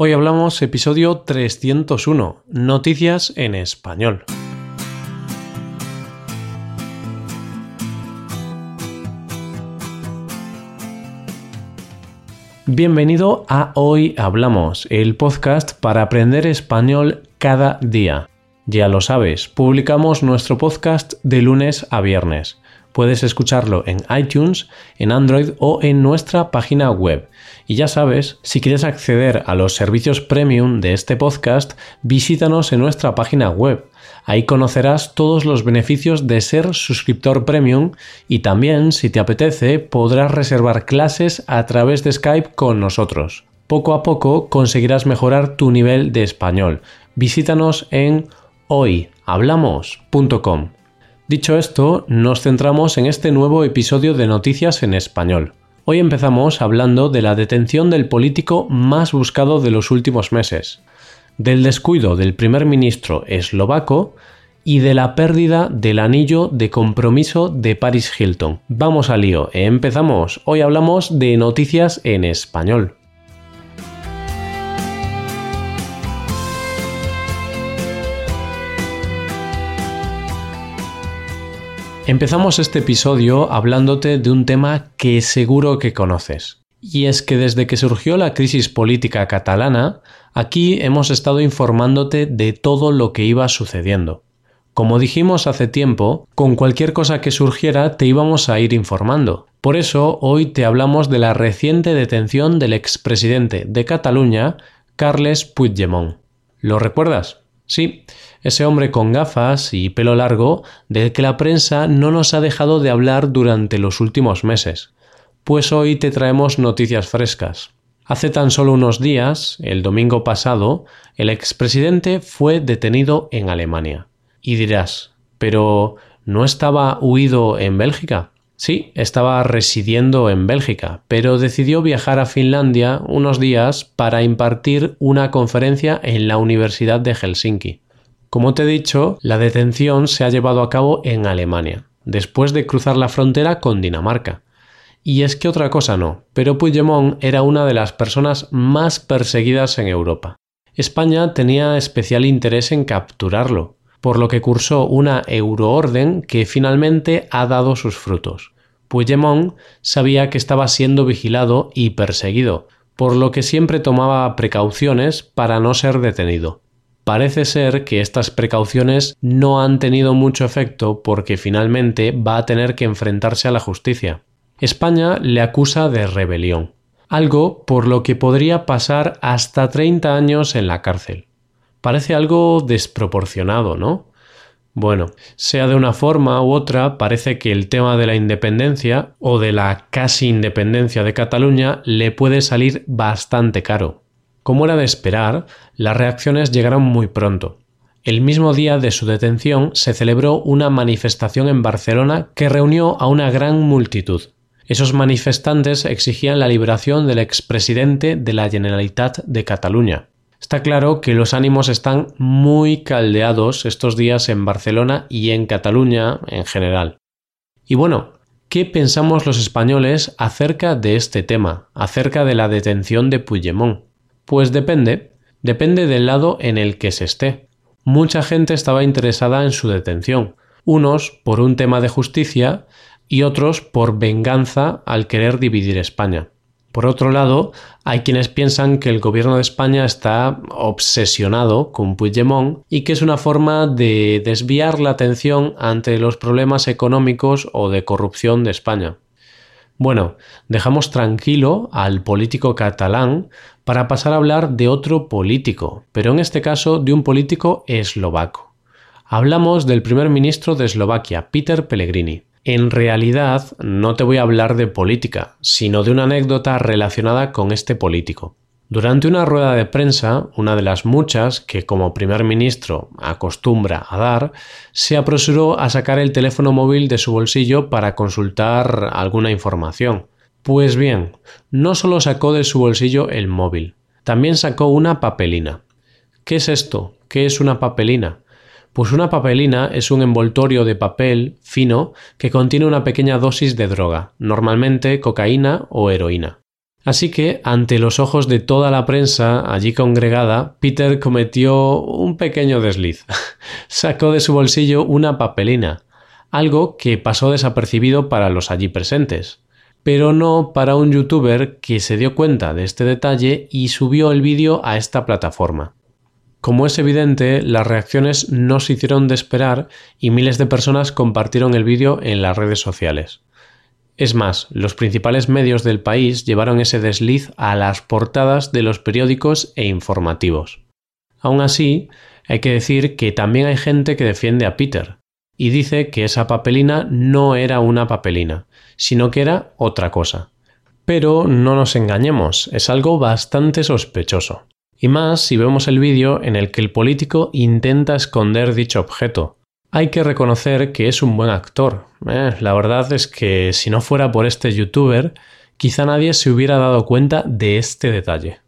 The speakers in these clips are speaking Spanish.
Hoy hablamos episodio 301, Noticias en Español. Bienvenido a Hoy Hablamos, el podcast para aprender español cada día. Ya lo sabes, publicamos nuestro podcast de lunes a viernes. Puedes escucharlo en iTunes, en Android o en nuestra página web. Y ya sabes, si quieres acceder a los servicios premium de este podcast, visítanos en nuestra página web. Ahí conocerás todos los beneficios de ser suscriptor premium y también, si te apetece, podrás reservar clases a través de Skype con nosotros. Poco a poco conseguirás mejorar tu nivel de español. Visítanos en hoyhablamos.com. Dicho esto, nos centramos en este nuevo episodio de Noticias en Español. Hoy empezamos hablando de la detención del político más buscado de los últimos meses, del descuido del primer ministro eslovaco y de la pérdida del anillo de compromiso de Paris Hilton. Vamos al lío, empezamos. Hoy hablamos de noticias en español. Empezamos este episodio hablándote de un tema que seguro que conoces. Y es que desde que surgió la crisis política catalana, aquí hemos estado informándote de todo lo que iba sucediendo. Como dijimos hace tiempo, con cualquier cosa que surgiera te íbamos a ir informando. Por eso hoy te hablamos de la reciente detención del expresidente de Cataluña, Carles Puigdemont. ¿Lo recuerdas? Sí, ese hombre con gafas y pelo largo del que la prensa no nos ha dejado de hablar durante los últimos meses. Pues hoy te traemos noticias frescas. Hace tan solo unos días, el domingo pasado, el expresidente fue detenido en Alemania. Y dirás, pero ¿no estaba huido en Bélgica? Sí, estaba residiendo en Bélgica, pero decidió viajar a Finlandia unos días para impartir una conferencia en la Universidad de Helsinki. Como te he dicho, la detención se ha llevado a cabo en Alemania, después de cruzar la frontera con Dinamarca. Y es que otra cosa no, pero Puigdemont era una de las personas más perseguidas en Europa. España tenía especial interés en capturarlo, por lo que cursó una euroorden que finalmente ha dado sus frutos. Puigdemont sabía que estaba siendo vigilado y perseguido, por lo que siempre tomaba precauciones para no ser detenido. Parece ser que estas precauciones no han tenido mucho efecto porque finalmente va a tener que enfrentarse a la justicia. España le acusa de rebelión, algo por lo que podría pasar hasta 30 años en la cárcel. Parece algo desproporcionado, ¿no? Bueno, sea de una forma u otra, parece que el tema de la independencia o de la casi independencia de Cataluña le puede salir bastante caro. Como era de esperar, las reacciones llegaron muy pronto. El mismo día de su detención se celebró una manifestación en Barcelona que reunió a una gran multitud. Esos manifestantes exigían la liberación del expresidente de la Generalitat de Cataluña. Está claro que los ánimos están muy caldeados estos días en Barcelona y en Cataluña en general. Y bueno, ¿qué pensamos los españoles acerca de este tema, acerca de la detención de Puigdemont? Pues depende, depende del lado en el que se esté. Mucha gente estaba interesada en su detención, unos por un tema de justicia y otros por venganza al querer dividir España. Por otro lado, hay quienes piensan que el gobierno de España está obsesionado con Puigdemont y que es una forma de desviar la atención ante los problemas económicos o de corrupción de España. Bueno, dejamos tranquilo al político catalán para pasar a hablar de otro político, pero en este caso de un político eslovaco. Hablamos del primer ministro de Eslovaquia, Peter Pellegrini. En realidad no te voy a hablar de política, sino de una anécdota relacionada con este político. Durante una rueda de prensa, una de las muchas que como primer ministro acostumbra a dar, se apresuró a sacar el teléfono móvil de su bolsillo para consultar alguna información. Pues bien, no solo sacó de su bolsillo el móvil, también sacó una papelina. ¿Qué es esto? ¿Qué es una papelina? Pues una papelina es un envoltorio de papel fino que contiene una pequeña dosis de droga, normalmente cocaína o heroína. Así que, ante los ojos de toda la prensa allí congregada, Peter cometió un pequeño desliz. Sacó de su bolsillo una papelina, algo que pasó desapercibido para los allí presentes, pero no para un youtuber que se dio cuenta de este detalle y subió el vídeo a esta plataforma. Como es evidente, las reacciones no se hicieron de esperar y miles de personas compartieron el vídeo en las redes sociales. Es más, los principales medios del país llevaron ese desliz a las portadas de los periódicos e informativos. Aún así, hay que decir que también hay gente que defiende a Peter, y dice que esa papelina no era una papelina, sino que era otra cosa. Pero no nos engañemos, es algo bastante sospechoso. Y más si vemos el vídeo en el que el político intenta esconder dicho objeto, hay que reconocer que es un buen actor. Eh, la verdad es que si no fuera por este youtuber, quizá nadie se hubiera dado cuenta de este detalle.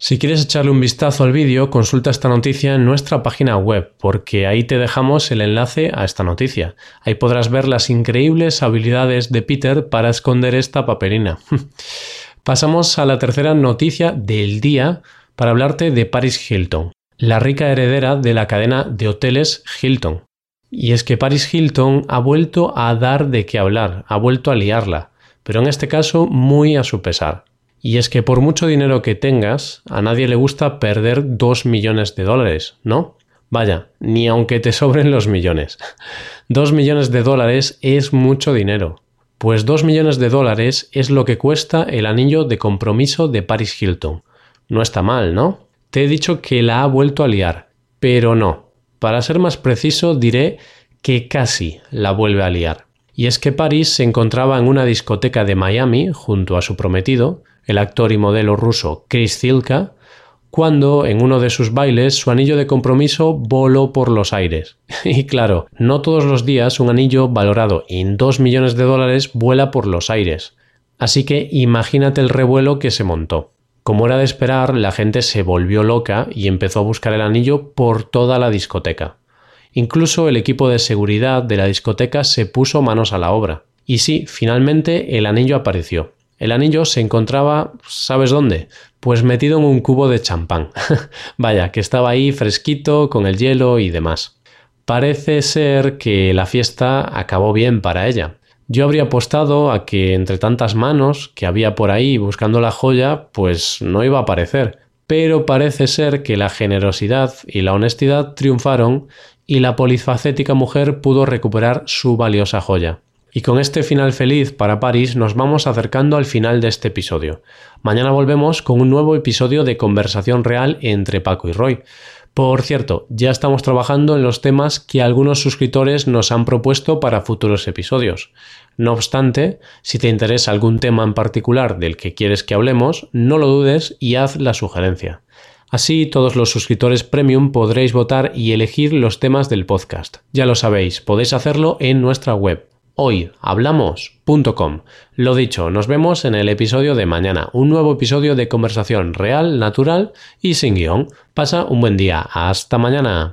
Si quieres echarle un vistazo al vídeo, consulta esta noticia en nuestra página web, porque ahí te dejamos el enlace a esta noticia. Ahí podrás ver las increíbles habilidades de Peter para esconder esta papelina. Pasamos a la tercera noticia del día para hablarte de Paris Hilton, la rica heredera de la cadena de hoteles Hilton. Y es que Paris Hilton ha vuelto a dar de qué hablar, ha vuelto a liarla, pero en este caso muy a su pesar. Y es que por mucho dinero que tengas, a nadie le gusta perder 2 millones de dólares, ¿no? Vaya, ni aunque te sobren los millones. 2 millones de dólares es mucho dinero. Pues 2 millones de dólares es lo que cuesta el anillo de compromiso de Paris Hilton. No está mal, ¿no? Te he dicho que la ha vuelto a liar, pero no. Para ser más preciso, diré que casi la vuelve a liar. Y es que Paris se encontraba en una discoteca de Miami junto a su prometido, el actor y modelo ruso Chris Zilka, cuando en uno de sus bailes su anillo de compromiso voló por los aires. Y claro, no todos los días un anillo valorado en 2 millones de dólares vuela por los aires. Así que imagínate el revuelo que se montó. Como era de esperar, la gente se volvió loca y empezó a buscar el anillo por toda la discoteca. Incluso el equipo de seguridad de la discoteca se puso manos a la obra. Y sí, finalmente el anillo apareció. El anillo se encontraba, ¿sabes dónde? Pues metido en un cubo de champán. Vaya, que estaba ahí fresquito, con el hielo y demás. Parece ser que la fiesta acabó bien para ella. Yo habría apostado a que entre tantas manos que había por ahí buscando la joya, pues no iba a aparecer. Pero parece ser que la generosidad y la honestidad triunfaron y la polifacética mujer pudo recuperar su valiosa joya. Y con este final feliz para París nos vamos acercando al final de este episodio. Mañana volvemos con un nuevo episodio de conversación real entre Paco y Roy. Por cierto, ya estamos trabajando en los temas que algunos suscriptores nos han propuesto para futuros episodios. No obstante, si te interesa algún tema en particular del que quieres que hablemos, no lo dudes y haz la sugerencia. Así todos los suscriptores premium podréis votar y elegir los temas del podcast. Ya lo sabéis, podéis hacerlo en nuestra web hoyhablamos.com. Lo dicho, nos vemos en el episodio de mañana, un nuevo episodio de conversación real, natural y sin guion. Pasa un buen día. Hasta mañana.